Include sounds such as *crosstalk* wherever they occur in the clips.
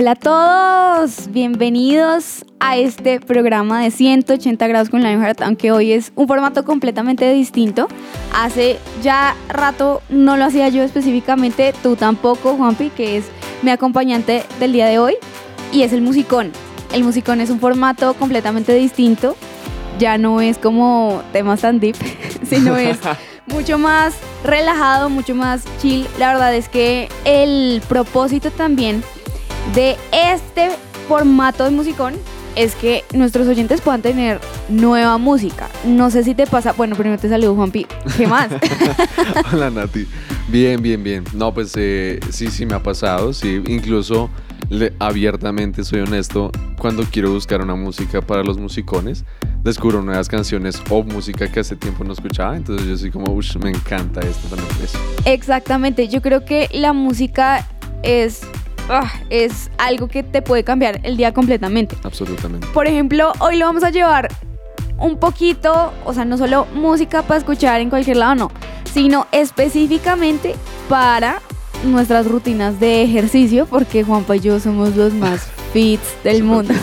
Hola a todos, bienvenidos a este programa de 180 grados con Lionheart, aunque hoy es un formato completamente distinto. Hace ya rato no lo hacía yo específicamente, tú tampoco, Juanpi, que es mi acompañante del día de hoy, y es el musicón. El musicón es un formato completamente distinto, ya no es como temas tan deep, *laughs* sino es *laughs* mucho más relajado, mucho más chill. La verdad es que el propósito también de este formato de musicón es que nuestros oyentes puedan tener nueva música. No sé si te pasa. Bueno, primero te saludo, Juanpi. ¿Qué más? *laughs* Hola, Nati. Bien, bien, bien. No, pues eh, sí, sí me ha pasado. Sí, incluso le- abiertamente soy honesto. Cuando quiero buscar una música para los musicones, descubro nuevas canciones o música que hace tiempo no escuchaba. Entonces yo soy como, uff, me encanta esto también. Eso. Exactamente. Yo creo que la música es, ah, es algo que te puede cambiar el día completamente. Absolutamente. Por ejemplo, hoy lo vamos a llevar un poquito, o sea, no solo música para escuchar en cualquier lado, no, sino específicamente para nuestras rutinas de ejercicio, porque Juanpa y yo somos los más *laughs* fits del mundo.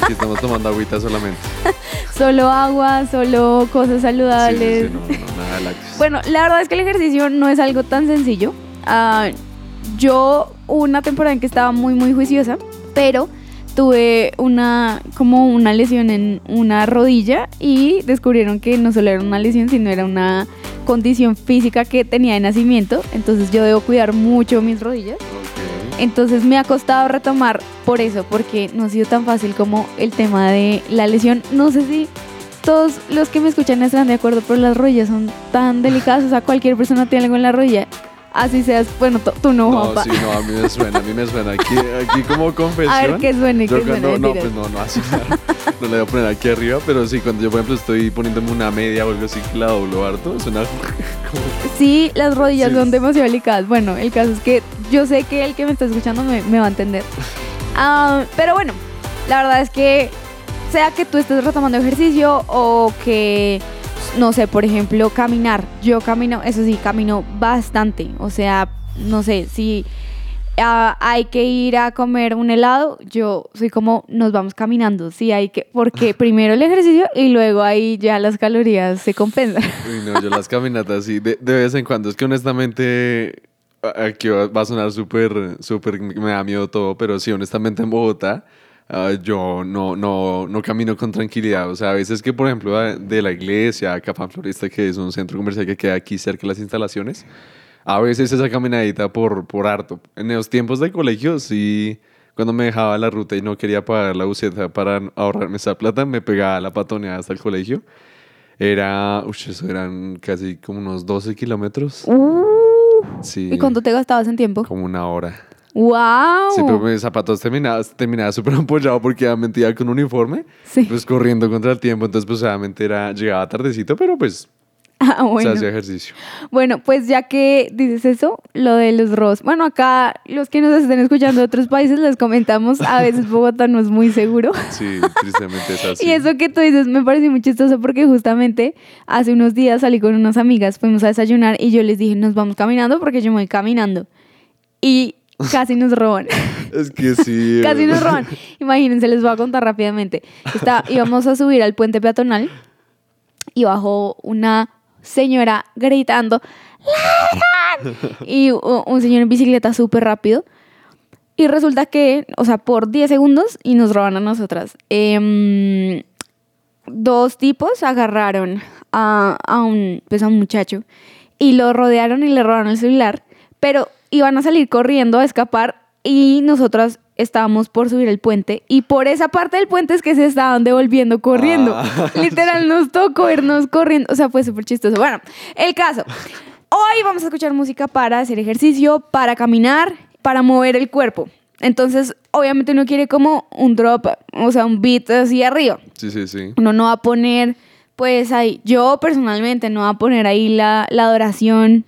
Aquí estamos tomando agüita solamente. *laughs* Solo agua, solo cosas sí, saludables. sí, no, no, nada. Bueno, la verdad es que el ejercicio no es algo tan sencillo. Ah, yo una temporada en que estaba muy, muy juiciosa, pero tuve una, como una lesión en una rodilla y descubrieron que no solo era una lesión, sino era una condición física que tenía de nacimiento. Entonces yo debo cuidar mucho mis rodillas. Entonces me ha costado retomar por eso, porque no ha sido tan fácil como el tema de la lesión. No sé si todos los que me escuchan estarán de acuerdo, pero las rodillas son tan delicadas. O sea, cualquier persona tiene algo en la rodilla. Así seas, bueno, tú- no, No, Juanpa. sí, no, a mí me suena, a mí me suena. Aquí, aquí como confesión. *laughs* A ver qué suene, qué suene. no, mentiras. pues no, no así. *laughs* No le voy a poner aquí arriba, pero sí, cuando yo, por ejemplo, estoy poniéndome una media o algo así que la doblo harto, suena *laughs* como... Sí, las rodillas Sí. son demasiado delicadas. Bueno, el caso es que yo sé que el que me está escuchando me, me va a entender. Ah, pero bueno, la verdad es que sea que tú estés retomando ejercicio o que, no sé, por ejemplo, caminar. Yo camino, eso sí, camino bastante. O sea, no sé, si ah, hay que ir a comer un helado, yo soy como, nos vamos caminando. Sí, hay que, porque *laughs* primero el ejercicio y luego ahí ya las calorías se compensan. *laughs* Uy, no, yo las caminatas sí, de, de vez en cuando. Es que honestamente, aquí va a sonar súper, súper, me da miedo todo, pero sí, honestamente en Bogotá, ah, yo no, no, no camino con tranquilidad. O sea, a veces que, por ejemplo, de la iglesia, Capán Florista, que es un centro comercial que queda aquí cerca de las instalaciones, a veces esa caminadita por, por harto. En los tiempos de colegio, sí, cuando me dejaba la ruta y no quería pagar la buceta para ahorrarme esa plata, me pegaba la patoneada hasta el colegio. Era, uy, eso eran casi como unos 12 kilómetros. Uh, Sí. ¿Y cuánto te gastabas en tiempo? Como una hora. ¡Wow! Sí, pero mis zapatos terminaba, terminaba súper ampollado porque ya mentía con uniforme. Sí. Pues corriendo contra el tiempo. Entonces, pues obviamente era, llegaba tardecito, pero pues *laughs* Ah, bueno. se hacía ejercicio. Bueno, pues ya que dices eso, lo de los ROS. Bueno, acá los que nos estén escuchando de otros países les comentamos, a veces Bogotá no es muy seguro. *laughs* Sí, tristemente es *laughs* así. Y eso que tú dices me parece muy chistoso porque justamente hace unos días salí con unas amigas, fuimos a desayunar y yo les dije, nos vamos caminando porque yo me voy caminando. Y casi nos roban. *laughs* Es que sí. *laughs* Casi nos roban. Imagínense, les voy a contar rápidamente. Está, *laughs* íbamos a subir al puente peatonal y bajó una señora gritando ¡Ladrón! y un señor en bicicleta súper rápido. Y resulta que, o sea, por 10 segundos y nos roban a nosotras. Em, dos tipos agarraron a, a un, pues a un muchacho y lo rodearon y le robaron el celular, pero iban a salir corriendo a escapar y nosotras estábamos por subir el puente y por esa parte del puente es que se estaban devolviendo corriendo. Ah, *laughs* Literal nos tocó irnos corriendo, o sea, fue súper chistoso. Bueno, el caso. hoy vamos a escuchar música para hacer ejercicio, para caminar, para mover el cuerpo. Entonces, obviamente uno quiere como un drop, o sea, un beat así arriba. Sí, sí, sí. Uno no va a poner, pues ahí, yo personalmente no va a poner ahí la, la adoración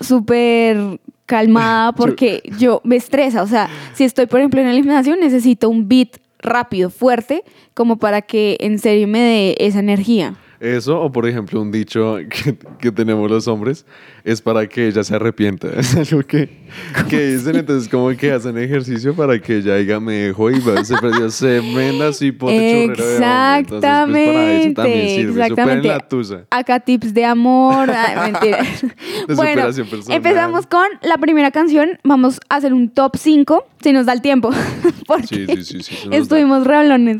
súper calmada *laughs* porque yo me estresa. O sea, si estoy, por ejemplo, en el gimnasio, necesito un beat rápido, fuerte, como para que en serio me dé esa energía. Eso, o por ejemplo, un dicho *laughs* que, que tenemos los hombres, es para que ella se arrepienta. *laughs* Es algo que, que dicen, entonces como que hacen ejercicio para que ella diga, me dejó y va, se perdió semenda así pote chorrero de hombre. Entonces, pues, para eso también sirve. Exactamente. la tusa. Acá tips de amor. Ay, *laughs* mentira. De bueno, empezamos con la primera canción. Vamos a hacer un top 5, si nos da el tiempo. Porque Sí, sí, sí, estuvimos reolones.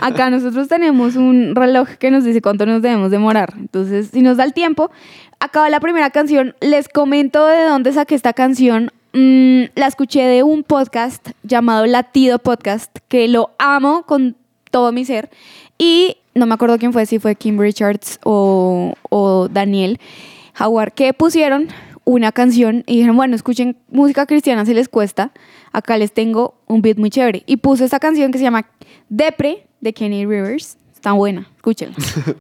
Acá nosotros tenemos un reloj que nos dice cuánto nos debemos demorar. Entonces, si nos da el tiempo, acaba la primera canción. Les comento de dónde saqué esta canción. Mm, la escuché de un podcast llamado Latido Podcast, que lo amo con todo mi ser. Y no me acuerdo quién fue, si fue Kim Richards o, o Daniel Howard, que pusieron una canción y dijeron, bueno, escuchen música cristiana si les cuesta. Acá les tengo un beat muy chévere. Y puse esta canción que se llama Depre de Kenny Rivers. Está buena, escúchenla. ¿Está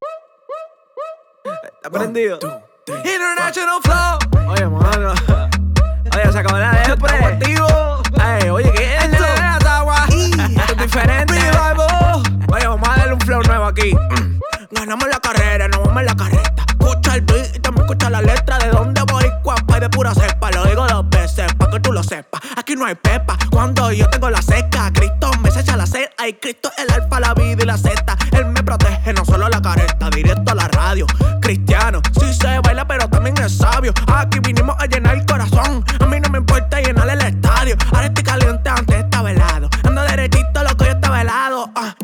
*laughs* prendido? International Flow. Oye, mano. Oye, se acabó la. Ey, oye, ¿qué es esto? Esto es *laughs* diferente. Oye, vamos a darle un flow nuevo aquí. Mm. Ganamos la carrera, nos vamos en la carreta. Escucha el beat y también escucha la letra. De dónde voy, de pura cepa. Lo digo dos veces pa' que tú lo sepas. Aquí no hay pepa. Cuando yo tengo la seca, Cristo me echa la sed. Ay, Cristo el alfa, la vida y la zeta. Él me protege, no solo la careta. Directo a la radio. Cristiano, sí se baila, pero también es sabio. Aquí vinimos a llenar el corazón. A mí no me importa llenar el estadio. Ahora estoy caliente antes está velado. Ando derechito, loco, yo está velado. Ah.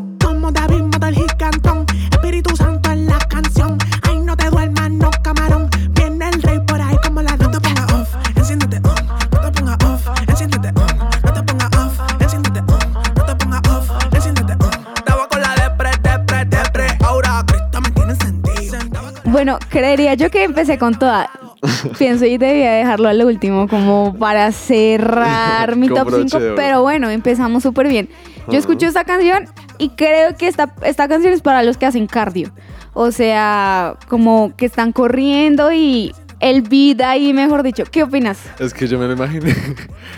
Creería yo que empecé con toda. Pienso y debía dejarlo a lo último como para cerrar *laughs* mi top broche 5, de oro. pero bueno, empezamos súper bien. Yo escucho esta canción y creo que esta, esta canción es para los que hacen cardio. O sea, como que están corriendo y el beat ahí, mejor dicho. ¿Qué opinas? Es que yo me lo imaginé. *laughs*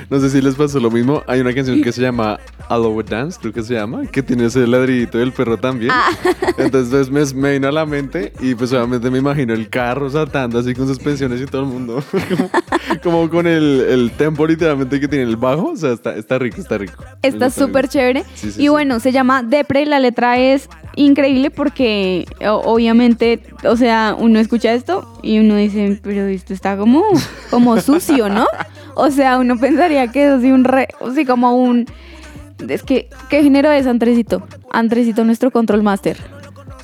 No sé si les pasó lo mismo. Hay una canción que se llama Allow Dance, creo que se llama, que tiene ese ladrillito del perro también. Ah. *laughs* Entonces me, me vino a la mente y pues obviamente me imagino el carro saltando así con suspensiones y todo el mundo. *laughs* como, *laughs* como con el, el tempo literalmente que tiene el bajo. O sea, está, está rico, está rico. Está súper chévere. Sí, sí, y sí. bueno, se llama Depre. La letra es increíble porque obviamente, o sea, uno escucha esto y uno dice, pero esto está como, como *laughs* sucio, ¿no? O sea, uno pensaría que es así un re, o sea, como un... Es que, ¿qué género es Andresito? Andresito, nuestro control master.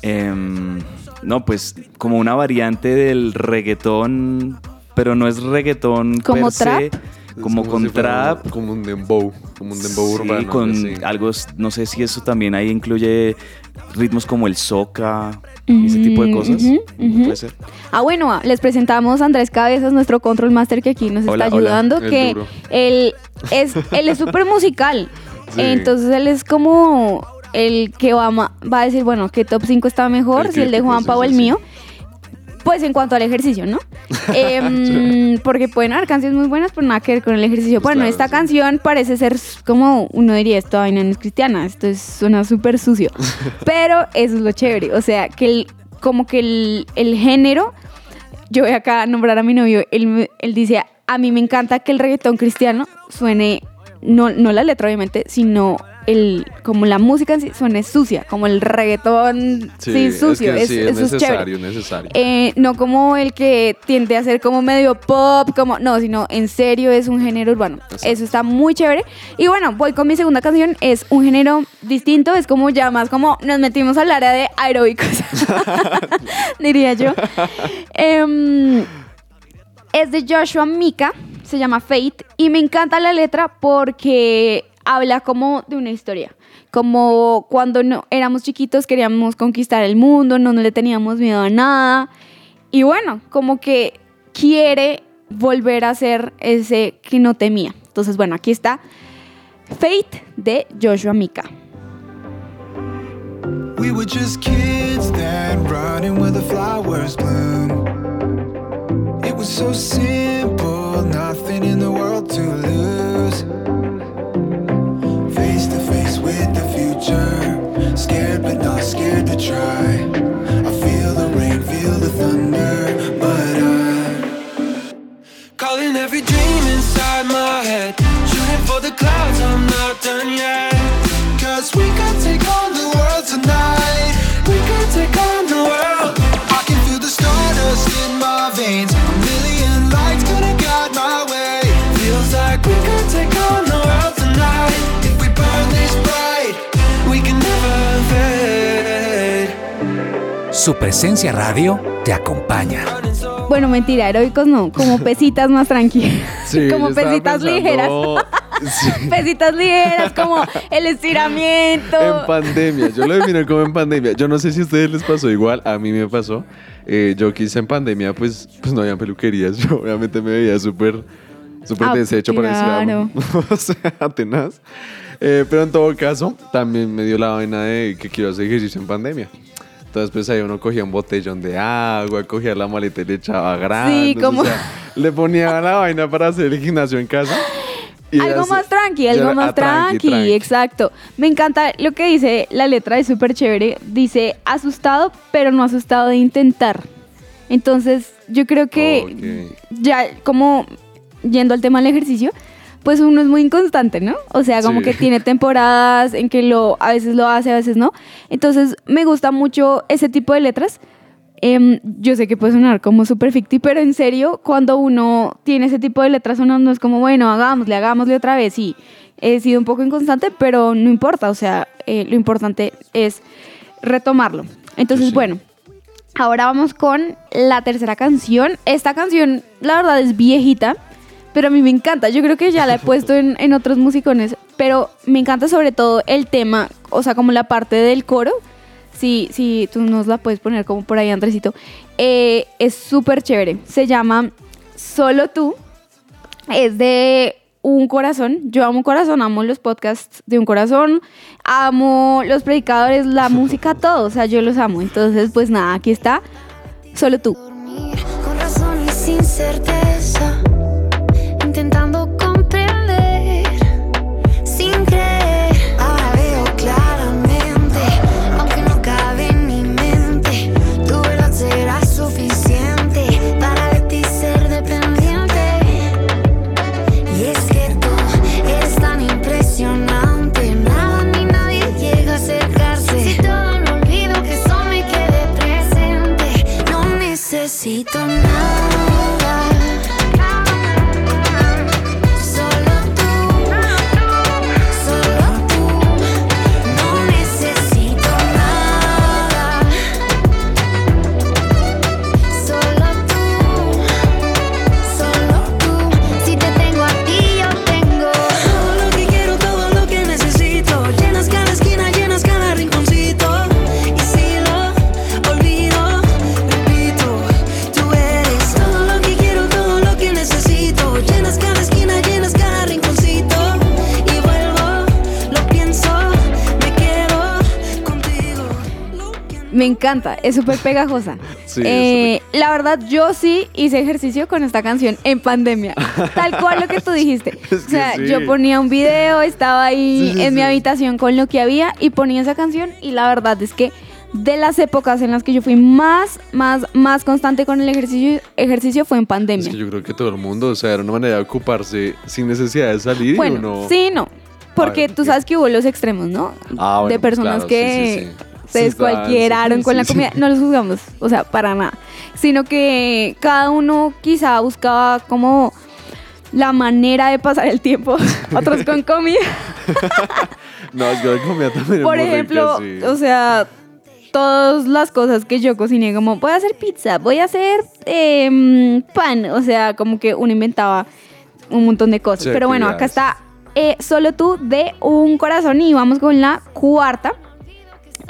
Em, no, pues como una variante del reggaetón, pero no es reggaetón ¿Como trap? Es como, con si fuera trap. Como un dembow, como un dembow sí, urbano. con sí. algo, no sé si eso también ahí incluye ritmos como el soca y ese tipo de Mm, cosas. Puede ser. Ah, bueno, ah, les presentamos a Andrés Cabezas, nuestro control master que aquí nos Hola, está ayudando, que él es él es súper musical. *laughs* Sí. Entonces él es como el que va, va a decir, bueno, que top 5 está mejor, El si el de Juanpa sí, o el mío. Pues en cuanto al ejercicio, ¿no? *laughs* Em, porque pueden haber canciones muy buenas, pero nada que ver con el ejercicio. Pues bueno, claro, esta sí. canción parece ser como uno diría, esta vaina no es cristiana, esto es, suena súper sucio. *laughs* pero eso es lo chévere, o sea, que el- como que el, el género, yo voy acá a nombrar a mi novio, él, él dice, a mí me encanta que el reggaetón cristiano suene, no, no la letra obviamente, sino el, como la música en sí suene sucia, como el reggaetón sí, sucio, es, que sí, es es chévere. necesario, es necesario. Eh, no como el que tiende a ser como medio pop, como no, sino en serio es un género urbano. Exacto. Eso está muy chévere. Y bueno, voy con mi segunda canción. Es un género distinto, es como ya más como nos metimos al área de aeróbicos, *laughs* diría yo. Em, es de Joshua Mika, se llama Fate, y me encanta la letra porque habla como de una historia. Como cuando no, éramos chiquitos queríamos conquistar el mundo, no, no le teníamos miedo a nada. Y bueno, como que quiere volver a ser ese que no temía. Entonces, bueno, aquí está Fate de Joshua Mika. We were just kids then, running where the flowers bloom. It was so simple, every dream inside my head, shooting for the clouds. I'm not done yet. Su presencia radio te acompaña. Bueno, mentira, heroicos no, como *laughs* pesitas más tranquilas. Sí, como pesitas pensando- ligeras. Sí. *laughs* Pesitas ligeras, como el estiramiento. En pandemia, yo lo defino como en pandemia. Yo no sé si a ustedes les pasó igual, a mí me pasó. Eh, yo quise en pandemia, pues, pues no había peluquerías. *laughs* Yo obviamente me veía súper, súper Ah, deshecho para claro. o sea, tenaz. Eh, pero en todo caso, también me dio la vaina de que quiero hacer ejercicio en pandemia. Entonces, pues ahí uno cogía un botellón de agua, cogía la maleta y le echaba granos. como- o sea, le ponía la vaina para hacer el gimnasio en casa. *laughs* y algo más tranqui, algo más ah, tranqui, tranqui, tranqui. exacto. Me encanta lo que dice la letra, es súper chévere. Dice asustado, pero no asustado de intentar. Entonces, yo creo que ya como yendo al tema del ejercicio, pues uno es muy inconstante, ¿no? O sea, como Sí. que tiene temporadas en que lo a veces lo hace, a veces no. Entonces, me gusta mucho ese tipo de letras. Em, yo sé que puede sonar como súper ficti, pero en serio, cuando uno tiene ese tipo de letras, uno no es como, bueno, hagámosle, hagámosle otra vez. Y he sido un poco inconstante, pero no importa. O sea, eh, lo importante es retomarlo. Entonces, Sí. bueno, ahora vamos con la tercera canción. Esta canción, la verdad, es viejita, pero a mí me encanta. Yo creo que ya la he puesto en, en otros musicones, pero me encanta sobre todo el tema, o sea, como la parte del coro. Si, si tú nos la puedes poner como por ahí, Andresito. Eh, es súper chévere. Se llama Solo tú. Es de un corazón. Yo amo un corazón, amo los podcasts de un corazón, amo los predicadores, la *laughs* música, todo. O sea, yo los amo. Entonces, pues nada, aquí está. Solo tú. dormir con razón y sin certeza, encanta, es súper pegajosa. *laughs* Sí, Eh, la verdad, yo sí hice ejercicio con esta canción en pandemia. Tal cual lo que tú dijiste. *laughs* Es o sea, sí. yo ponía un video, estaba ahí Sí, en mi habitación con lo que había y ponía esa canción y la verdad es que de las épocas en las que yo fui más, más, más constante con el ejercicio, ejercicio fue en Es pandemia. que yo creo que todo el mundo, o sea, era una manera de ocuparse sin necesidad de salir y bueno, uno... sí, no. Porque ver, tú sabes que hubo los extremos, ¿no? Ah, bueno, de personas claro, que sí, sí, sí. Se descualquieraron con la comida. No los juzgamos, o sea, para nada. Sino que cada uno quizá buscaba como la manera de pasar el tiempo, *laughs* otros con comida. *laughs* No, la comida también es Por rica, ejemplo, sí. o sea, todas las cosas que yo cociné, como voy a hacer pizza, voy a hacer em, pan, o sea, como que uno inventaba un montón de cosas. Pero bueno, acá está eh, Solo tú de un corazón y vamos con la cuarta.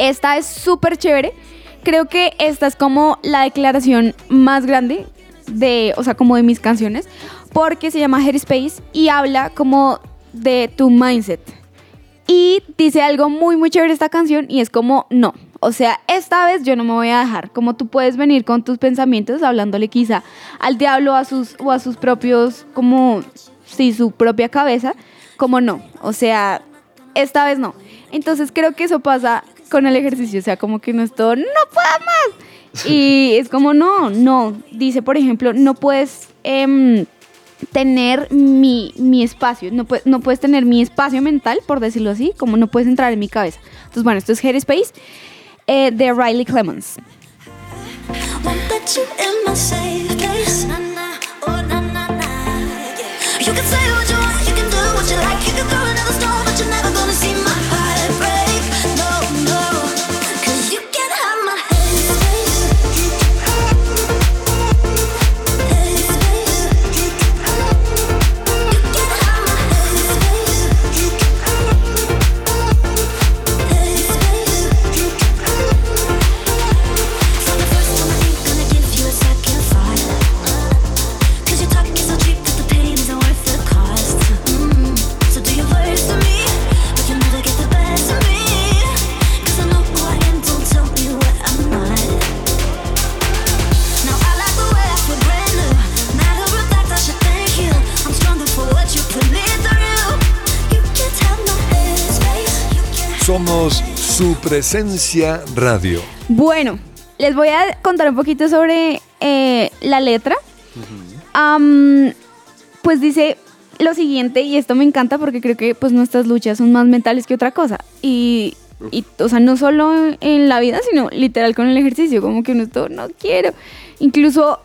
Esta es súper chévere. Creo que esta es como la declaración más grande de, o sea, como de mis canciones, porque se llama Headspace y habla como de tu mindset. Y dice algo muy, muy chévere esta canción y es como, no, o sea, esta vez yo no me voy a dejar. Como tú puedes venir con tus pensamientos, hablándole quizá al diablo a sus, o a sus propios, como, sí, su propia cabeza, como no. O sea, esta vez no. Entonces creo que eso pasa con el ejercicio, o sea, como que no es todo, no puedo más. Y es como, no, no. Dice, por ejemplo, no puedes em, tener mi, mi espacio, no, no puedes tener mi espacio mental, por decirlo así, como no puedes entrar en mi cabeza. Entonces, bueno, esto es Headspace eh, de Riley Clemens. Presencia radio. Bueno, les voy a contar un poquito sobre eh, la letra. Pues dice lo siguiente, y esto me encanta porque creo que pues nuestras luchas son más mentales que otra cosa. Y, y, o sea, no solo en la vida, sino literal con el ejercicio, como que uno esto no quiero. Incluso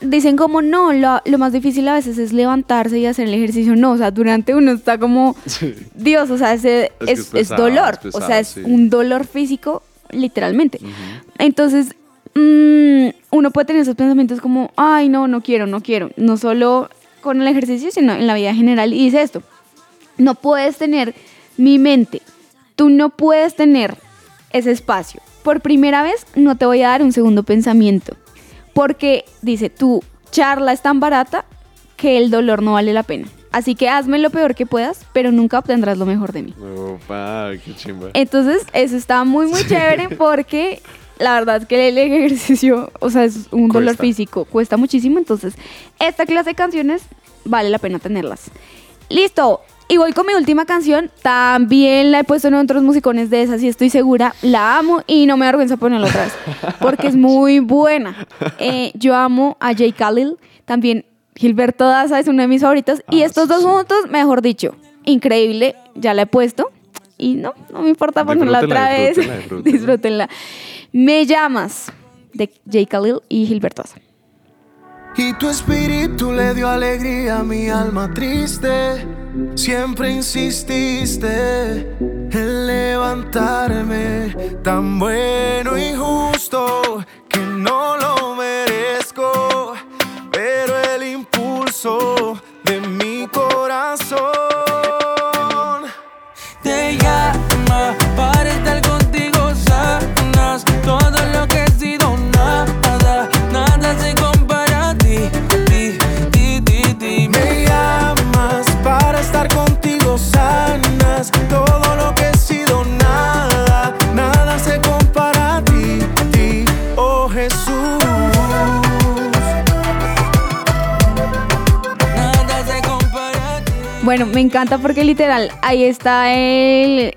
dicen como no, lo, lo más difícil a veces es levantarse y hacer el ejercicio. No, o sea, durante uno está como, Dios, o sea, ese Es dolor, o sea, es sí. un dolor físico, literalmente. Entonces, mm, uno puede tener esos pensamientos como, ay, no, no quiero, no quiero. No solo con el ejercicio, sino en la vida general. Y dice esto, no puedes tener mi mente, tú no puedes tener ese espacio. Por primera vez, no te voy a dar un segundo pensamiento. Porque, dice, tu charla es tan barata que el dolor no vale la pena. Así que hazme lo peor que puedas, pero nunca obtendrás lo mejor de mí. Opa, qué chimba. Entonces, eso está muy, muy chévere porque la verdad es que el ejercicio, o sea, es un dolor Cuesta. físico, cuesta muchísimo. Entonces, esta clase de canciones vale la pena tenerlas. Listo. Y voy con mi última canción. También la he puesto en otros musicones de esas y estoy segura. La amo y no me da vergüenza ponerla otra vez. Porque es muy buena. Eh, yo amo a Jay Khalil. También Gilberto Daza es uno de mis favoritos. y Ah, estos sí, dos sí. juntos, mejor dicho, increíble. Ya la he puesto. Y no, no me importa ponerla otra vez. disfrútenla, *laughs* disfrútenla. Disfrútenla. Me llamas de Jay Khalil y Gilberto Daza. Y tu espíritu le dio alegría a mi alma triste. Siempre insististe en levantarme, tan bueno y justo que no lo merezco. Pero el impulso me encanta porque literal ahí está el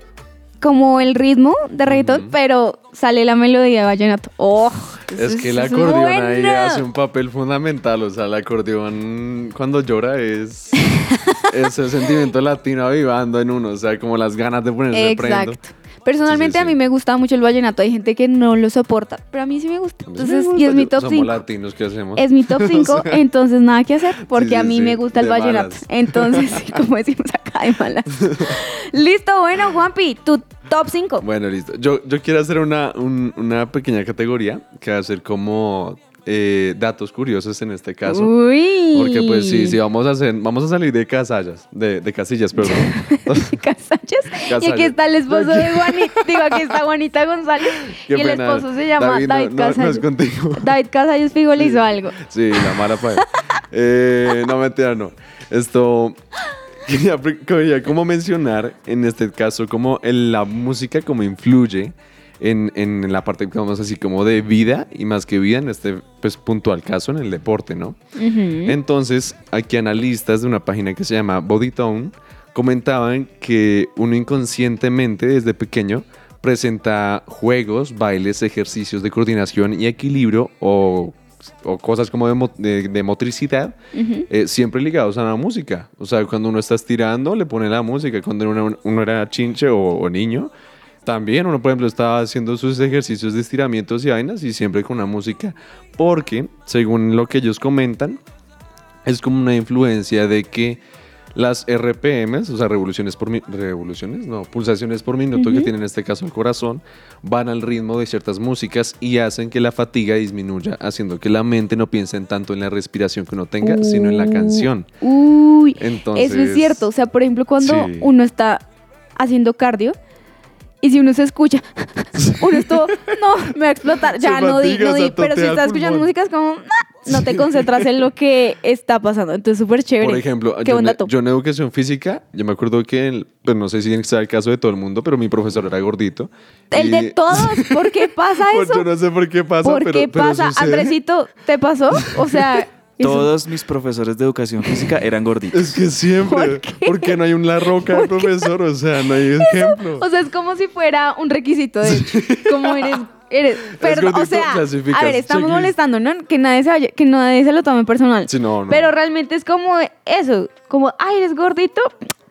como el ritmo de reggaetón, pero sale la melodía de vallenato. ¡Oh! Es que el acordeón ahí hace un papel fundamental. O sea, el acordeón cuando llora es *laughs* ese sentimiento latino avivando en uno. O sea, como las ganas de ponerse prendo. Personalmente Sí, sí, a mí me gusta mucho el vallenato. Hay gente que no lo soporta, pero a mí sí me gusta. Entonces, y es mi top Somos 5. latinos, ¿qué hacemos? Es mi top *laughs* 5, entonces nada que hacer, *laughs* porque a mí me gusta el vallenato. malas. *laughs* Entonces, como decimos acá de malas. Listo, bueno, Juanpi, tu top 5. Bueno, listo. Yo, yo quiero hacer una, un- una pequeña categoría que va a ser como eh, datos curiosos en este caso. Uy. Porque pues sí, sí, vamos a hacer, vamos a salir de casallas, de, de casillas, perdón. *laughs* Casallas. Y aquí Casallas. está el esposo de Juanita. Digo, aquí está Juanita González. *laughs* Qué y el pena. esposo se llama David, no- no- no Casallas. contigo. *laughs* David Casallas Figo le hizo algo. Sí, la mala para. Eh, no, mentira, no. Esto. Quería, quería como mencionar, en este caso, como en la música como influye en, en la parte, digamos así, como de vida, y más que vida, en este pues, puntual caso, en el deporte, ¿no? Entonces, aquí analistas de una página que se llama Body Tone comentaban que uno inconscientemente desde pequeño presenta juegos, bailes, ejercicios de coordinación y equilibrio o, o cosas como de, mo- de- de motricidad, eh, siempre ligados a la música. O sea, cuando uno está estirando, le pone la música. Cuando uno, uno era chinche o, o niño, también uno, por ejemplo, estaba haciendo sus ejercicios de estiramientos y vainas y siempre con una música. Porque, según lo que ellos comentan, es como una influencia de que las RPMs, o sea, revoluciones por revoluciones, no, pulsaciones por minuto que tiene en este caso el corazón, van al ritmo de ciertas músicas y hacen que la fatiga disminuya, haciendo que la mente no piense en tanto en la respiración que uno tenga, sino en la canción. Uy. Entonces, Eso es cierto. O sea, por ejemplo, cuando Sí. uno está haciendo cardio y si uno se escucha, *laughs* uno es todo, no, me va a explotar. Ya Se no di, no di. Pero si estás escuchando música es como, no te concentras en lo que está pasando. Entonces, súper chévere. Por ejemplo, Qué yo, buen en- dato. yo en educación física, yo me acuerdo que, el- pues no sé si sea el caso de todo el mundo, pero mi profesor era gordito. El y- de todos, ¿por qué pasa *laughs* eso? yo no sé por qué pasa, ¿Por pero, qué pero pasa? sucede. Andresito, ¿te pasó? O sea, *laughs* Todos mis profesores de educación física eran gorditos. Es que siempre, ¿Por qué? porque no hay un la roca de profesor, o sea, no hay ejemplo. O sea, es como si fuera un requisito de como eres eres perdón, o gordito, sea, clasificas, a ver, estamos checklist. molestando, ¿no? Que nadie se vaya, que nadie se lo tome personal. Sí, no, no. Pero realmente es como eso, como ay, eres gordito,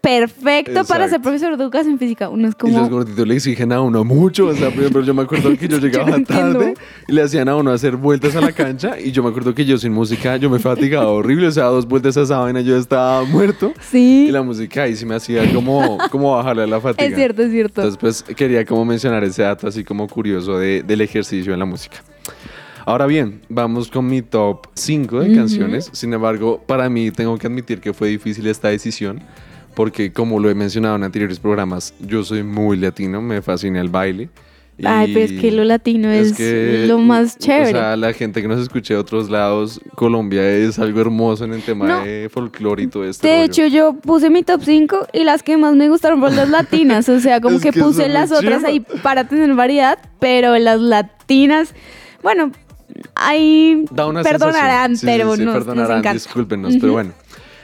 perfecto para ser profesor de educación física. Uno es Y los como gorditos le exigen a uno mucho. O sea, ejemplo, yo me acuerdo que yo *laughs* llegaba no tarde y le hacían a uno hacer vueltas a la cancha. Y yo me acuerdo que yo sin música, yo me fatigaba horrible. O sea, dos vueltas a esa vaina, yo estaba muerto. Sí. Y la música ahí sí me hacía como, como bajarle a la fatiga. es cierto, es cierto. Entonces, pues quería como mencionar ese dato así como curioso de- del ejercicio en la música. Ahora bien, vamos con mi top 5 de canciones. Sin embargo, para mí tengo que admitir que fue difícil esta decisión. Porque como lo he mencionado en anteriores programas, yo soy muy latino, me fascina el baile. Ay, pero es que lo latino es lo más chévere. O sea, la gente que nos escuche de otros lados, Colombia es algo hermoso en el tema No. de folclore y todo esto. de hecho, yo puse mi top 5 y las que más me gustaron fueron las latinas. O sea, como *laughs* Es que, puse las otras ahí para tener variedad, pero las latinas, bueno, ahí perdonarán. Sí, pero sí, sí, nos, encanta. discúlpenos, pero bueno.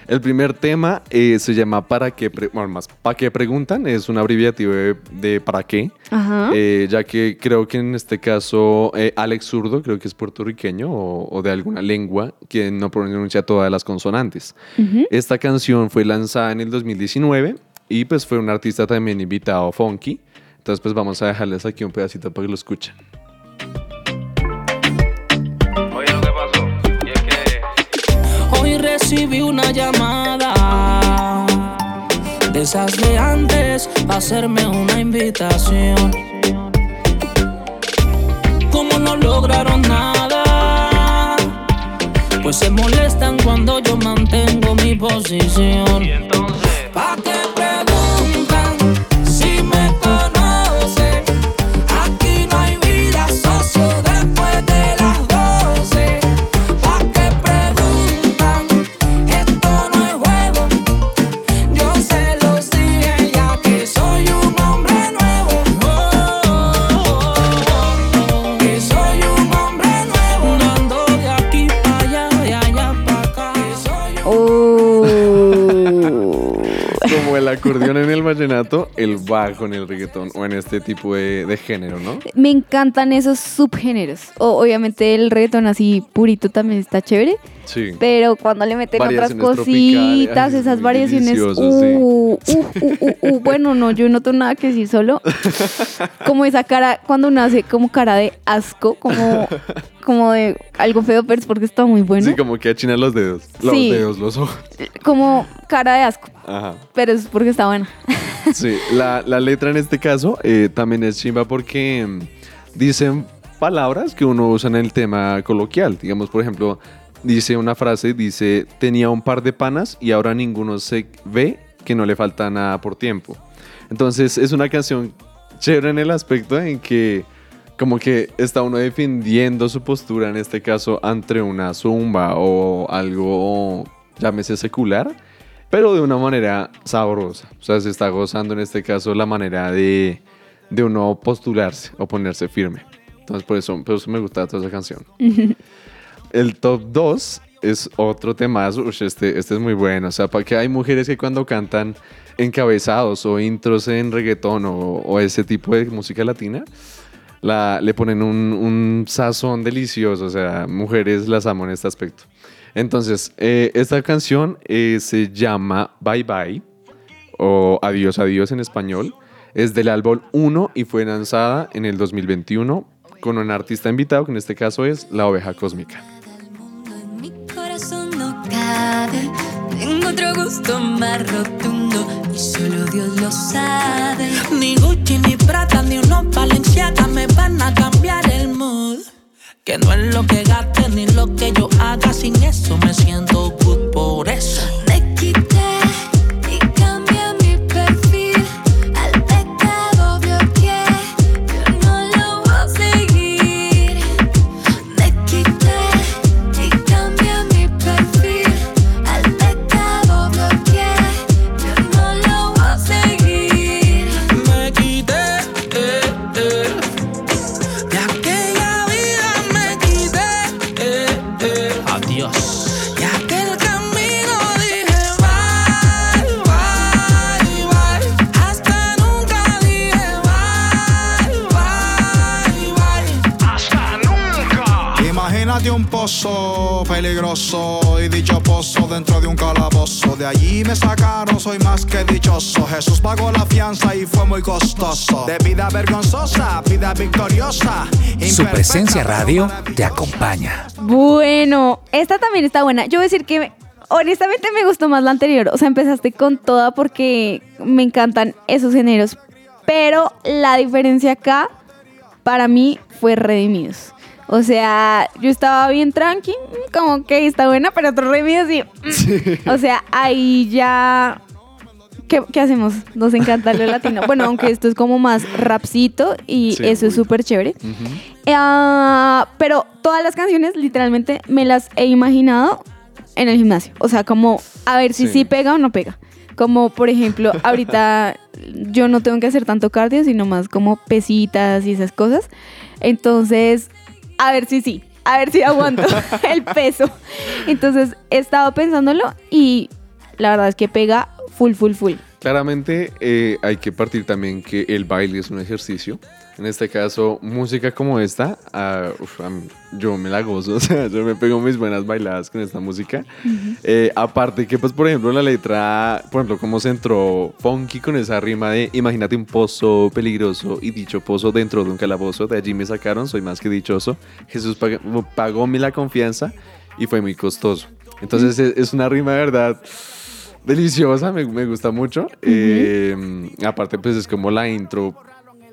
El primer tema eh, se llama ¿Para qué? bueno, más, ¿Para qué preguntan? Es un abreviativo de, de ¿para qué? Ajá. Eh, ya que creo que en este caso eh, Alex Zurdo, creo que es puertorriqueño o, o de alguna lengua que no pronuncia todas las consonantes. Esta canción fue lanzada en el 2019 y pues fue un artista también invitado, Funky. Entonces pues vamos a dejarles aquí un pedacito para que lo escuchen. Recibí una llamada de esas de antes hacerme una invitación. Como no lograron nada, pues se molestan cuando yo mantengo mi posición. entonces acordeón en el vallenato, el bajo en el reggaetón o en este tipo de, de género, ¿no? Me encantan esos subgéneros. O, obviamente el reggaetón así purito también está chévere. Sí. Pero cuando le meten otras cositas, ay, esas variaciones. delicioso, sí. uh, uh, uh, uh, uh, bueno, no, yo no tengo nada que decir solo. *laughs* Como esa cara, cuando uno hace como cara de asco, como, como de algo feo, pero es porque está muy bueno. Sí, como que achinan los dedos. Los Sí. dedos, los ojos. Como cara de asco, Ajá. pero es porque está buena. Sí, la, la letra en este caso eh, también es chimba porque mm, dicen palabras que uno usa en el tema coloquial. Digamos, por ejemplo, dice una frase, dice, tenía un par de panas y ahora ninguno se ve que no le falta nada por tiempo. Entonces es una canción chévere en el aspecto en que como que está uno defendiendo su postura, en este caso, ante una zumba o algo, llámese secular, pero de una manera sabrosa. O sea, se está gozando en este caso la manera de, de uno postularse o ponerse firme. Entonces, por eso, por eso me gusta toda esa canción. *laughs* El top 2 es otro tema. Este, este es muy bueno. O sea, para que hay mujeres que cuando cantan encabezados o intros en reggaetón o, o ese tipo de música latina, la, le ponen un, un sazón delicioso. O sea, mujeres las amo en este aspecto. Entonces, eh, esta canción eh, se llama Bye Bye o Adiós Adiós en español. Es del álbum 1 y fue lanzada en el 2021 con un artista invitado, que en este caso es La Oveja Cósmica. Otro gusto más rotundo y solo Dios lo sabe. Ni Gucci, ni Prada, ni unos Balenciaga me van a cambiar el mood. Que no es lo que gaste ni lo que yo haga, sin eso me siento good por eso. Jesús pagó la fianza y fue muy costoso. De vida vergonzosa, vida victoriosa. Su presencia radio te acompaña. Bueno, esta también está buena. Yo voy a decir que honestamente me gustó más la anterior. O sea, empezaste con toda porque me encantan esos géneros. Pero la diferencia acá, para mí, fue Redimidos. O sea, yo estaba bien tranqui, como que está buena, pero otro Redimidos sí. O sea, ahí ya... ¿Qué, qué hacemos? Nos encanta lo latino. Bueno, aunque esto es como más rapcito y Sí, eso es súper chévere. Ah, pero todas las canciones literalmente me las he imaginado en el gimnasio. O sea, como a ver si sí, Sí. pega o no pega. Como por ejemplo, ahorita *laughs* yo no tengo que hacer tanto cardio, sino más como pesitas y esas cosas. Entonces, a ver si sí, a ver si aguanto *laughs* el peso. Entonces, he estado pensándolo y la verdad es que pega full, full, full. Claramente eh, hay que partir también que el baile es un ejercicio. En este caso, música como esta, ah, uf, yo me la gozo, *laughs* o sea, yo me pego mis buenas bailadas con esta música. Eh, aparte que, pues, por ejemplo, la letra, por ejemplo, cómo se entró funky con esa rima de imagínate un pozo peligroso y dicho pozo dentro de un calabozo, de allí me sacaron, soy más que dichoso. Jesús pag- pagóme la confianza y fue muy costoso. Entonces es, es una rima de verdad deliciosa, me, me gusta mucho. Eh, aparte, pues es como la intro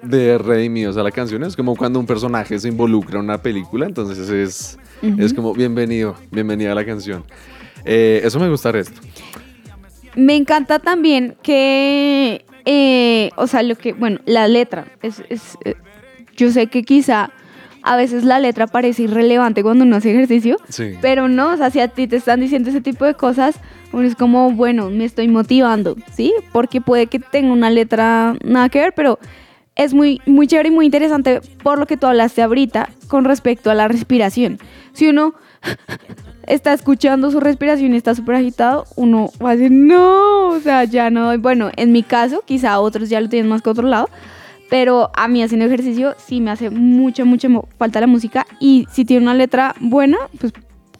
de Redimidos a la canción. Es como cuando un personaje se involucra en una película. Entonces es, es como bienvenido, bienvenida a la canción. Eh, eso me gusta esto. Me encanta también que, eh, o sea, lo que, bueno, la letra, es, es, eh, yo sé que quizá a veces la letra parece irrelevante cuando uno hace ejercicio, Sí. pero no, o sea, si a ti te están diciendo ese tipo de cosas, uno es como, bueno, me estoy motivando, ¿sí? Porque puede que tenga una letra nada que ver, pero es muy, muy chévere y muy interesante por lo que tú hablaste ahorita con respecto a la respiración. Si uno *laughs* está escuchando su respiración y está súper agitado, uno va a decir, no, o sea, ya no. Bueno, en mi caso, quizá otros ya lo tienen más controlado, pero a mí haciendo ejercicio sí me hace mucha, mucha falta la música y si tiene una letra buena, pues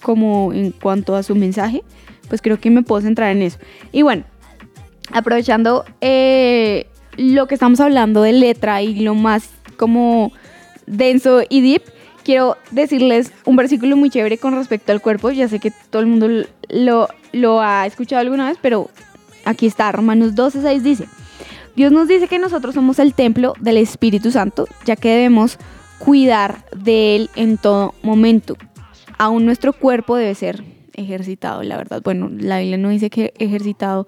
como en cuanto a su mensaje, pues creo que me puedo centrar en eso. Y bueno, aprovechando eh, lo que estamos hablando de letra y lo más como denso y deep, quiero decirles un versículo muy chévere con respecto al cuerpo. Ya sé que todo el mundo lo, lo ha escuchado alguna vez, pero aquí está, Romanos 12, 6 dice, Dios nos dice que nosotros somos el templo del Espíritu Santo, ya que debemos cuidar de él en todo momento. Aún nuestro cuerpo debe ser ejercitado, la verdad. Bueno, la Biblia no dice que ejercitado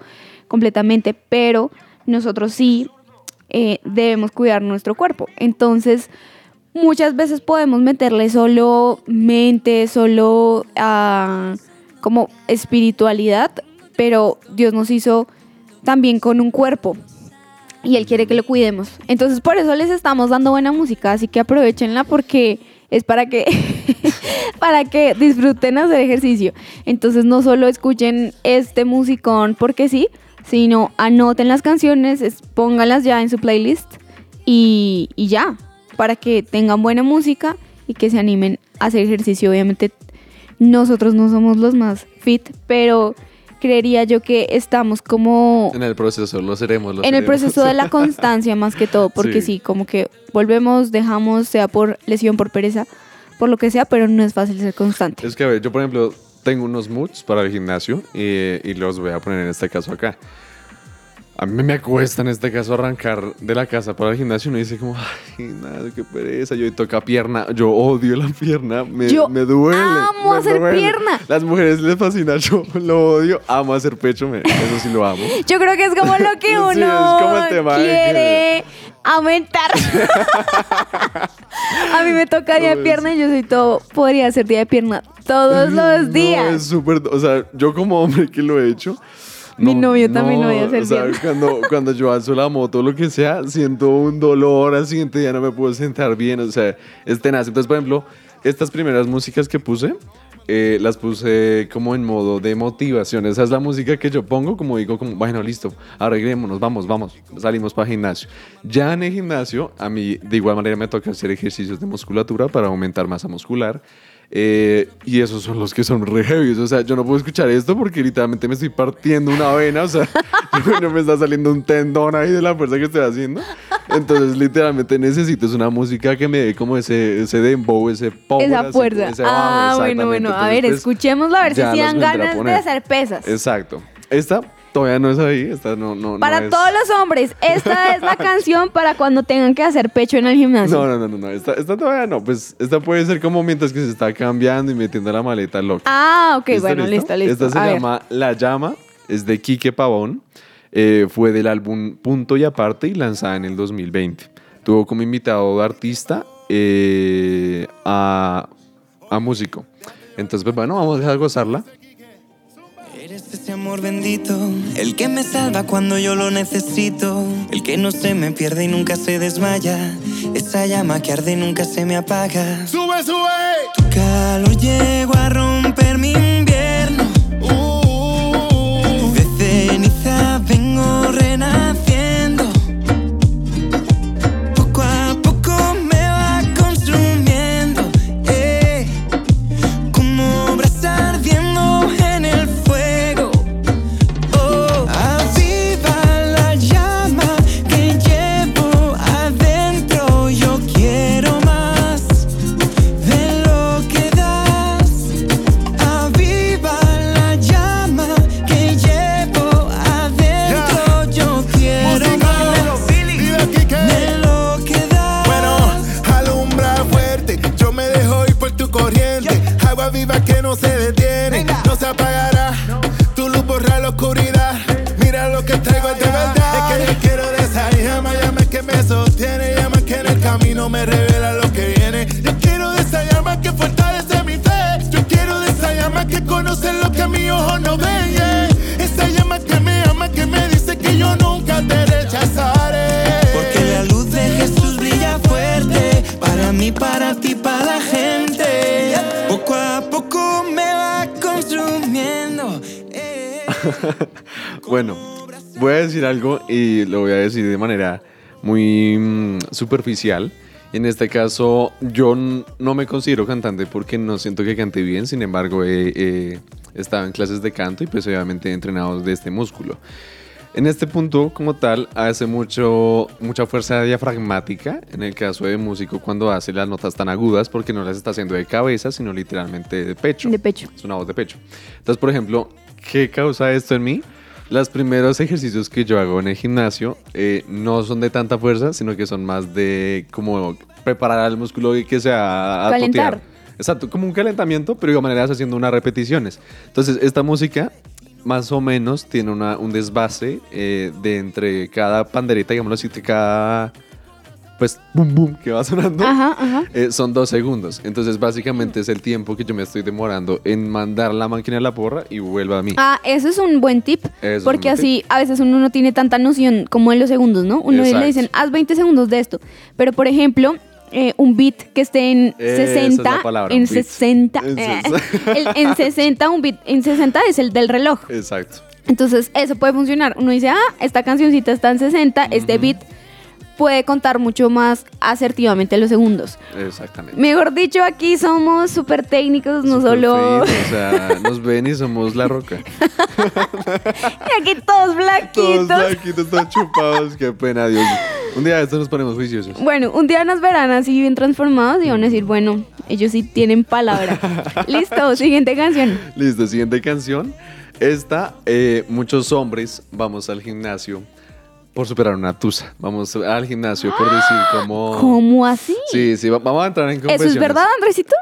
completamente, pero nosotros sí eh, debemos cuidar nuestro cuerpo. Entonces, muchas veces podemos meterle solo mente, solo ah, como espiritualidad, pero Dios nos hizo también con un cuerpo y Él quiere que lo cuidemos. Entonces, por eso les estamos dando buena música, así que aprovechenla porque es para que *laughs* para que disfruten hacer ejercicio. Entonces, no solo escuchen este musicón porque sí, sino anoten las canciones, es- pónganlas ya en su playlist y, y ya, para que tengan buena música y que se animen a hacer ejercicio. Obviamente nosotros no somos los más fit, pero creería yo que estamos como En el proceso, lo seremos. lo en el proceso de la *laughs* constancia más que todo, porque sí. Sí. como que volvemos, dejamos, sea por lesión, por pereza, por lo que sea, pero no es fácil ser constante. Es que, a ver, yo por ejemplo tengo unos moods para el gimnasio y, y los voy a poner en este caso acá. A mí me cuesta en este caso arrancar de la casa para el gimnasio y uno dice como, ay, nada, qué pereza. Yo toca pierna, yo odio la pierna, me, Yo me duele. amo me hacer duele. pierna. Las mujeres les fascina, yo lo odio, amo hacer pecho, me- eso sí lo amo. Yo creo que es como lo que *laughs* Sí, uno es como el tema de que- quiere aumentar. *laughs* A mí me toca día de pierna y yo soy todo, podría hacer día de pierna todos los No, días. es súper, o sea, yo como hombre que lo he hecho. Mi novio también odia hacer o sea, pierna. cuando, cuando yo alzo la moto, lo que sea, siento un dolor, al siguiente día no me puedo sentar bien, o sea, es tenaz. Entonces, por ejemplo, estas primeras músicas que puse, eh, las puse como en modo de motivación. Esa es la música que yo pongo, como digo, como, bueno, listo, arreglémonos, vamos, vamos, salimos para gimnasio. Ya en el gimnasio, a mí de igual manera me toca hacer ejercicios de musculatura para aumentar masa muscular. Eh, y esos son los que son re heavy. O sea, yo no puedo escuchar esto porque literalmente me estoy partiendo una vena. O sea, *laughs* no me está saliendo un tendón ahí de la fuerza que estoy haciendo. Entonces, literalmente necesito es una música que me dé como ese, ese dembow, ese power. Esa así, fuerza. ese Ah, bueno, bueno. A ver, pues, escuchémosla a ver si dan ganas de hacer pesas. Exacto. Esta todavía no es ahí. Esta no, no, no Para es- todos los hombres, esta *laughs* es la canción para cuando tengan que hacer pecho en el gimnasio. No, no, no, no, no. Esta, esta todavía no. Pues esta puede ser como mientras que se está cambiando y metiendo la maleta loca. Ah, ok, ¿Listo, bueno, listo, listo. Esta se A ver. llama La Llama, es de Quique Pavón. Eh, fue del álbum Punto y Aparte y lanzada en el 2020. Tuvo como invitado de artista eh, a, a músico. Entonces, pues bueno, vamos a gozarla. Eres ese amor bendito, el que me salva cuando yo lo necesito, el que no se me pierde y nunca se desmaya, esa llama que arde y nunca se me apaga. Sube, sube. Tu calor llegó a romper mi y lo voy a decir de manera muy mm, superficial. En este caso, yo no me considero cantante porque no siento que cante bien, sin embargo, he, he estado en clases de canto y pues obviamente he entrenado de este músculo. En este punto, como tal, hace mucho, mucha fuerza diafragmática en el caso de músico cuando hace las notas tan agudas porque no las está haciendo de cabeza, sino literalmente de pecho. De pecho. Es una voz de pecho. Entonces, por ejemplo, ¿qué causa esto en mí? Los primeros ejercicios que yo hago en el gimnasio eh, no son de tanta fuerza, sino que son más de como preparar al músculo y que sea a Calentar. Exacto, como un calentamiento, pero de igual manera haciendo unas repeticiones. Entonces, esta música más o menos tiene una- un desvase eh, de entre cada pandereta, digámoslo así, de cada pues boom boom que va sonando. Ajá, ajá. Eh, son dos segundos. Entonces, básicamente es el tiempo que yo me estoy demorando en mandar la máquina a la porra y vuelva a mí. Ah, eso es un buen tip. Es un porque así a veces uno no tiene tanta noción como en los segundos, ¿no? Uno Exacto. le dicen, haz 20 segundos de esto. Pero, por ejemplo, eh, un beat que esté en es 60. la palabra, en un beat. 60. En eh, *laughs* el- en 60, un beat en 60 es el del reloj. Exacto. Entonces, eso puede funcionar. Uno dice, ah, esta cancioncita está en 60, este beat puede contar mucho más asertivamente los segundos. Exactamente. Mejor dicho, aquí somos súper técnicos, no solo... fit, o *laughs* sea, nos ven y somos la roca. Y aquí todos blanquitos. Todos blanquitos, todos chupados. Qué pena, Dios. Un día de estos nos ponemos juiciosos. Bueno, un día nos verán así bien transformados y van a decir, bueno, ellos sí tienen palabra. *laughs* Listo, siguiente canción. Listo, siguiente canción. Esta, eh, muchos hombres vamos al gimnasio por superar una tusa. Vamos al gimnasio por decir como... ¿Cómo así? Sí, sí, va- vamos a entrar en ¿Eso confesiones. es verdad, Andresito?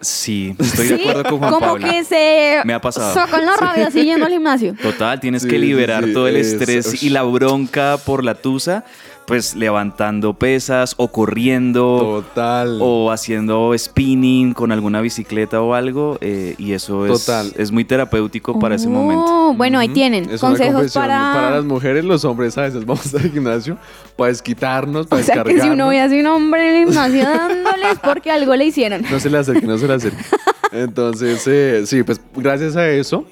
Sí, estoy de acuerdo con Juan Como que se Me ha pasado. sacan la rabia así yendo al gimnasio. Total, tienes Sí, que liberar sí, todo el es- estrés y la bronca por la tusa, pues levantando pesas o corriendo Total. o haciendo spinning con alguna bicicleta o algo eh, y eso es, Total. es muy terapéutico para ese momento. Oh, bueno, ahí tienen Es consejos para... Para las mujeres, los hombres a veces vamos al gimnasio para desquitarnos, para O sea que si uno ve así un hombre en el gimnasio dándoles porque algo le hicieron. No se le acerque, no se le acerque. *laughs* Entonces, eh, sí, pues gracias a eso,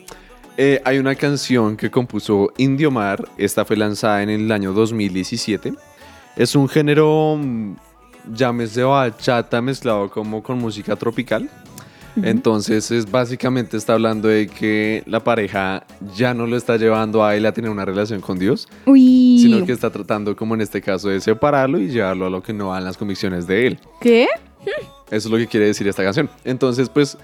eh, hay una canción que compuso Indio Mar. Esta fue lanzada en el año 2017. Es un género, mm, llámese bachata mezclado como con música tropical. Entonces, es básicamente está hablando de que la pareja ya no lo está llevando a él a tener una relación con Dios, Uy. sino que está tratando, como en este caso, de separarlo y llevarlo a lo que no van las convicciones de él. ¿Qué? Eso es lo que quiere decir esta canción. Entonces, pues,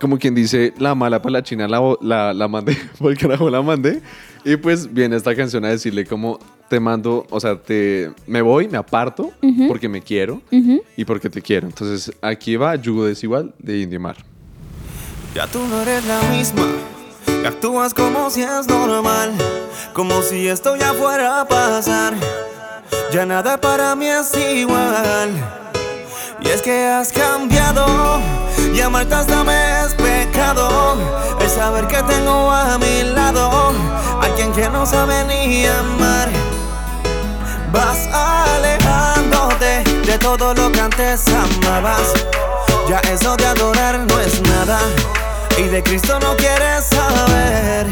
como quien dice, la mala para la china la, la, la mandé, *laughs* por el carajo la mandé. Y pues viene esta canción a decirle como te mando, o sea, te, me voy, me aparto porque me quiero y porque te quiero. Entonces, aquí va Yugo Desigual de Indio Mar. Ya tú no eres la misma. Actúas como si es normal. Como si esto ya fuera a pasar. Ya nada para mí es igual. Y es que has cambiado. Y amarte hasta me es pecado. El saber que tengo a mi lado. Alguien que no sabe ni amar. Vas alejándote de todo lo que antes amabas. Ya eso de adorar no es nada. Y de Cristo no quieres saber.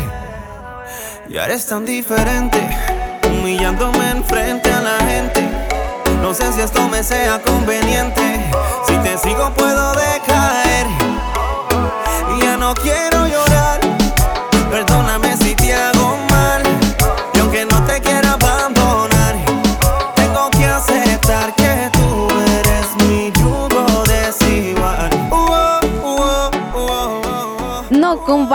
Y ahora es tan diferente. Humillándome enfrente a la gente. No sé si esto me sea conveniente. Si te sigo puedo decaer. Ya no quiero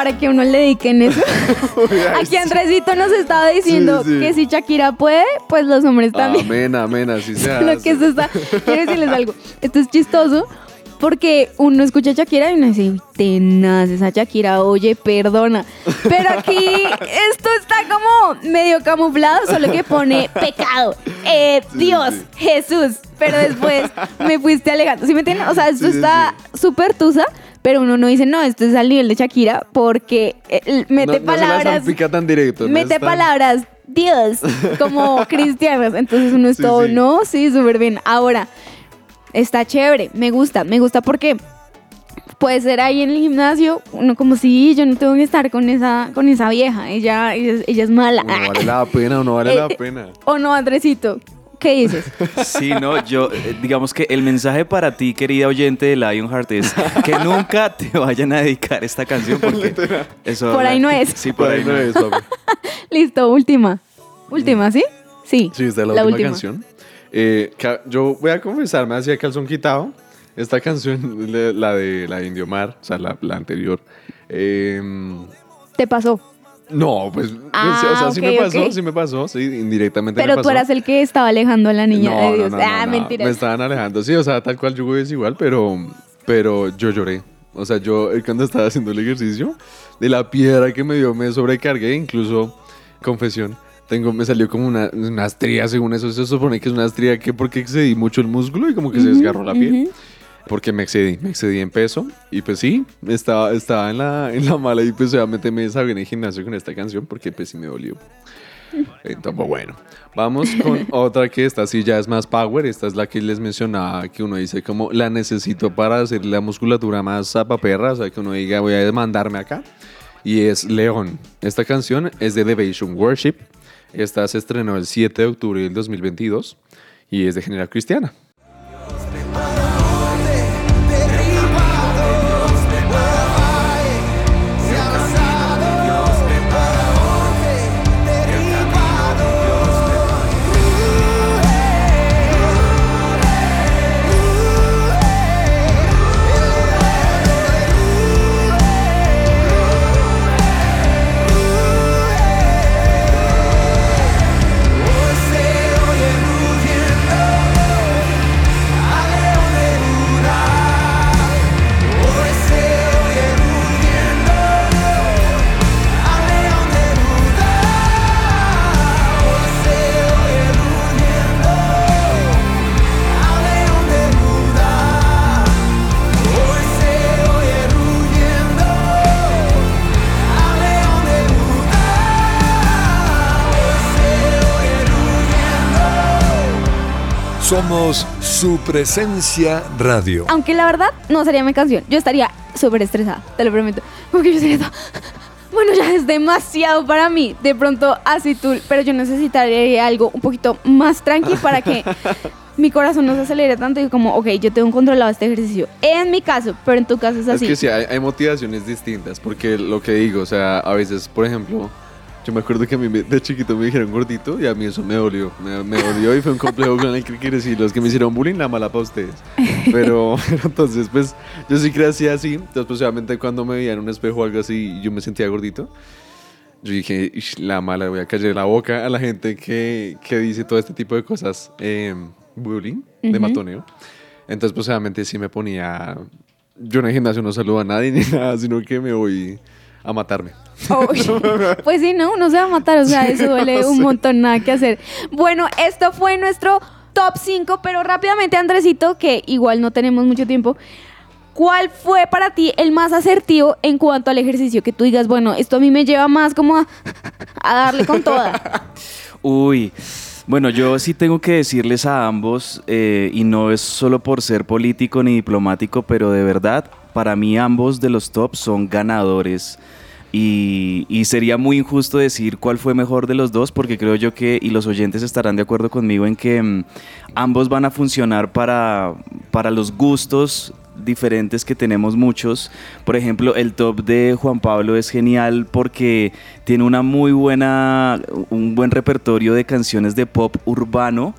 para que uno le dediquen eso. *laughs* Aquí Andresito nos estaba diciendo Sí, sí. que si Shakira puede, pues los hombres también. Amén, amén, así *laughs* se Lo que esto está. Quiero decirles algo. Esto es chistoso porque uno escucha a Shakira y uno dice, "Uy, tenaz, esa Shakira, oye, perdona. Pero aquí *laughs* esto está como medio camuflado, solo que pone pecado. Eh, Dios, Jesús. Pero después me fuiste alejando. ¿Sí me entienden? O sea, esto Sí, sí, está súper tusa. Pero uno no dice, no, esto es al nivel de Shakira porque eh, mete no, no se palabras tan directo. no mete tan- palabras Dios como *laughs* cristianas. Entonces uno es Sí, todo, sí. no, sí, súper bien. Ahora, está chévere, me gusta, me gusta porque puede ser ahí en el gimnasio, uno como si yo no tengo que estar con esa, con esa vieja, ella, ella, es- ella es mala. No vale la pena, o no vale la *laughs* Eh, pena. O no, Andresito, ¿qué dices? *laughs* Sí, no, yo, eh, digamos que el mensaje para ti, querida oyente de Lionheart, es que *laughs* nunca te vayan a dedicar esta canción porque eso... Por ahí no es. Sí, por, ahí no es. papi. *laughs* Listo, última. Última, ¿sí? Sí. Sí, esta es la, última, canción. Eh, yo voy a confesarme hacía calzón quitado. Esta canción, la de la de Indio Mar, o sea, la, la anterior. eh, Te pasó. No, pues, Ah, o sea, sí ok, me pasó, ok. sí me pasó, sí, indirectamente me Pero pasó. tú eras el que estaba alejando a la niña no, de Dios. no, no, ah, mentira. Me estaban alejando, sí, o sea, tal cual yo es igual, pero, pero yo lloré. O sea, yo eh, cuando estaba haciendo el ejercicio, de la piedra que me dio, me sobrecargué, incluso, confesión, tengo, me salió como una, una según eso, se supone que es una estría que porque excedí mucho el músculo y como que se desgarró la piel. ujú. Porque me excedí, me excedí en peso. Y pues sí, estaba, estaba en, la, en la mala y pues obviamente me desahogué en el gimnasio con esta canción porque pues sí me dolió. Entonces, pues, bueno, vamos con *laughs* otra que esta sí ya es más power. Esta es la que les mencionaba, que uno dice como la necesito para hacer la musculatura más zapaperra, o sea, que uno diga voy a demandarme acá. Y es León. Esta canción es de Devotion Worship. Esta se estrenó el 7 de octubre del 2022 y es de General Cristiana. Su presencia radio. Aunque la verdad no sería mi canción. Yo estaría súper estresada, te lo prometo. Porque yo sería todo, Bueno, ya es demasiado para mí. De pronto así tú, pero yo necesitaría algo un poquito más tranqui para que *laughs* mi corazón no se acelere tanto y como, ok, yo tengo controlado este ejercicio. En mi caso, pero en tu caso es Es así. que sí, hay, hay motivaciones distintas, porque lo que digo, o sea, a veces, por ejemplo, yo me acuerdo que a mí de chiquito me dijeron gordito y a mí eso me dolió, me, me dolió y fue un complejo con el que crecí. Los que me hicieron bullying, la mala para ustedes. Pero, *laughs* *laughs* pero entonces, pues, yo sí crecí así, entonces, pues, obviamente cuando me veía en un espejo o algo así yo me sentía gordito, yo dije, "Ish, la mala, voy a callar la boca a la gente que, que dice todo este tipo de cosas, eh, bullying, de Ujú. matoneo. Entonces, pues obviamente sí me ponía... Yo en el gimnasio no saludo a nadie *laughs* ni nada, sino que me voy a matarme. *laughs* Pues sí, no, uno se va a matar, o sea, eso duele *laughs* No un sé. montón, nada que hacer. Bueno, esto fue nuestro top 5, pero rápidamente, Andresito, que igual no tenemos mucho tiempo, ¿cuál fue para ti el más asertivo en cuanto al ejercicio? Que tú digas, bueno, esto a mí me lleva más como a, a darle con toda. *laughs* Uy, bueno, yo sí tengo que decirles a ambos, eh, y no es solo por ser político ni diplomático, pero de verdad, para mí ambos de los tops son ganadores. Y, sería muy injusto decir cuál fue mejor de los dos, porque creo yo que, y los oyentes estarán de acuerdo conmigo en que mm, ambos van a funcionar para, para los gustos diferentes que tenemos muchos. Por ejemplo, el top de Juan Pablo es genial porque tiene una muy buena, un buen repertorio de canciones de pop urbano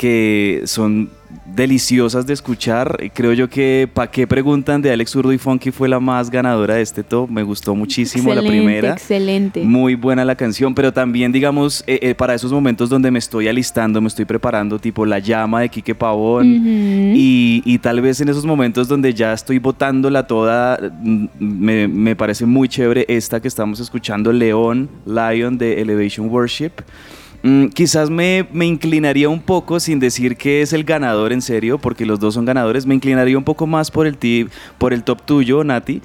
que son deliciosas de escuchar. Creo yo que ¿Pa' qué preguntan de Alex Zurdo y Funky fue la más ganadora de este top? Me gustó muchísimo la primera. excelente. Muy buena la canción, pero también, digamos, eh, eh, para esos momentos donde me estoy alistando, me estoy preparando, tipo La Llama de Quique Pavón, y, y tal vez en esos momentos donde ya estoy botándola toda, mm, me, me parece muy chévere esta que estamos escuchando, León, Lion de Elevation Worship. Mm, quizás me, me inclinaría un poco, sin decir que es el ganador en serio, porque los dos son ganadores, me inclinaría un poco más por el, ti- por el top tuyo, Nati,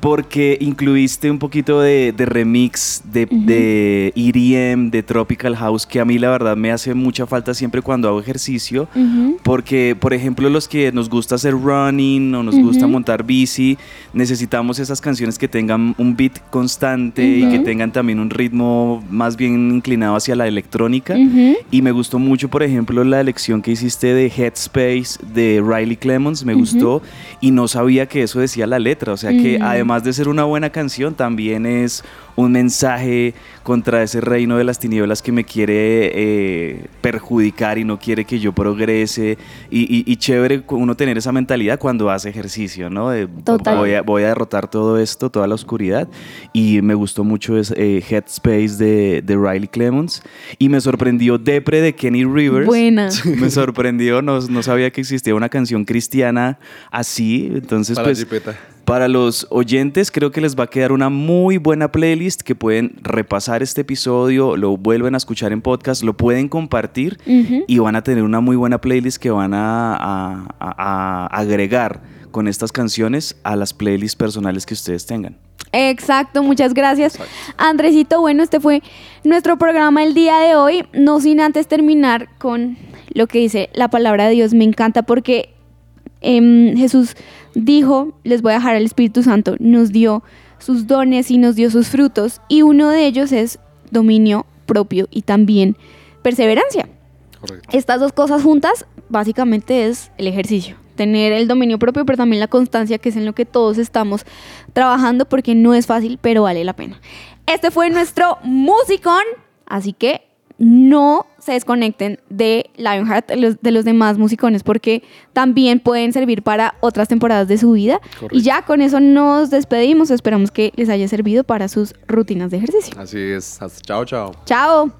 porque incluiste un poquito de, de remix, de, de EDM, de Tropical House, que a mí la verdad me hace mucha falta siempre cuando hago ejercicio. Porque, por ejemplo, los que nos gusta hacer running o nos gusta montar bici, necesitamos esas canciones que tengan un beat constante y que tengan también un ritmo más bien inclinado hacia la electrónica. Y me gustó mucho, por ejemplo, la elección que hiciste de Headspace de Riley Clemons, me gustó y no sabía que eso decía la letra. O sea que Mm. además de ser una buena canción, también es un mensaje contra ese reino de las tinieblas que me quiere eh, perjudicar y no quiere que yo progrese. Y, y- y chévere uno tener esa mentalidad cuando hace ejercicio, ¿no? De, Total. Voy a, voy a derrotar todo esto, toda la oscuridad. Y me gustó mucho es, eh, Headspace de, de Riley Clemons. Y me sorprendió Depre de Kenny Rivers. Buena. *laughs* Me sorprendió, no, no sabía que existía una canción cristiana así. Entonces, Para la pues, jipeta. Para los oyentes creo que les va a quedar una muy buena playlist que pueden repasar este episodio, lo vuelven a escuchar en podcast, lo pueden compartir y van a tener una muy buena playlist que van a, a- a- a agregar con estas canciones a las playlists personales que ustedes tengan. Exacto, muchas gracias. Andresito, bueno, este fue nuestro programa el día de hoy. No sin antes terminar con lo que dice la palabra de Dios. Me encanta porque em, Jesús dijo, les voy a dejar al Espíritu Santo, nos dio sus dones y nos dio sus frutos. Y uno de ellos es dominio propio y también perseverancia. Correcto. Estas dos cosas juntas básicamente es el ejercicio. Tener el dominio propio, pero también la constancia, que es en lo que todos estamos trabajando, porque no es fácil, pero vale la pena. Este fue nuestro musicón, así que no se desconecten de Lionheart, de los, de los demás musicones, porque también pueden servir para otras temporadas de su vida. Y ya con eso nos despedimos. Esperamos que les haya servido para sus rutinas de ejercicio. Así es. Hasta- Chao, chao. Chao.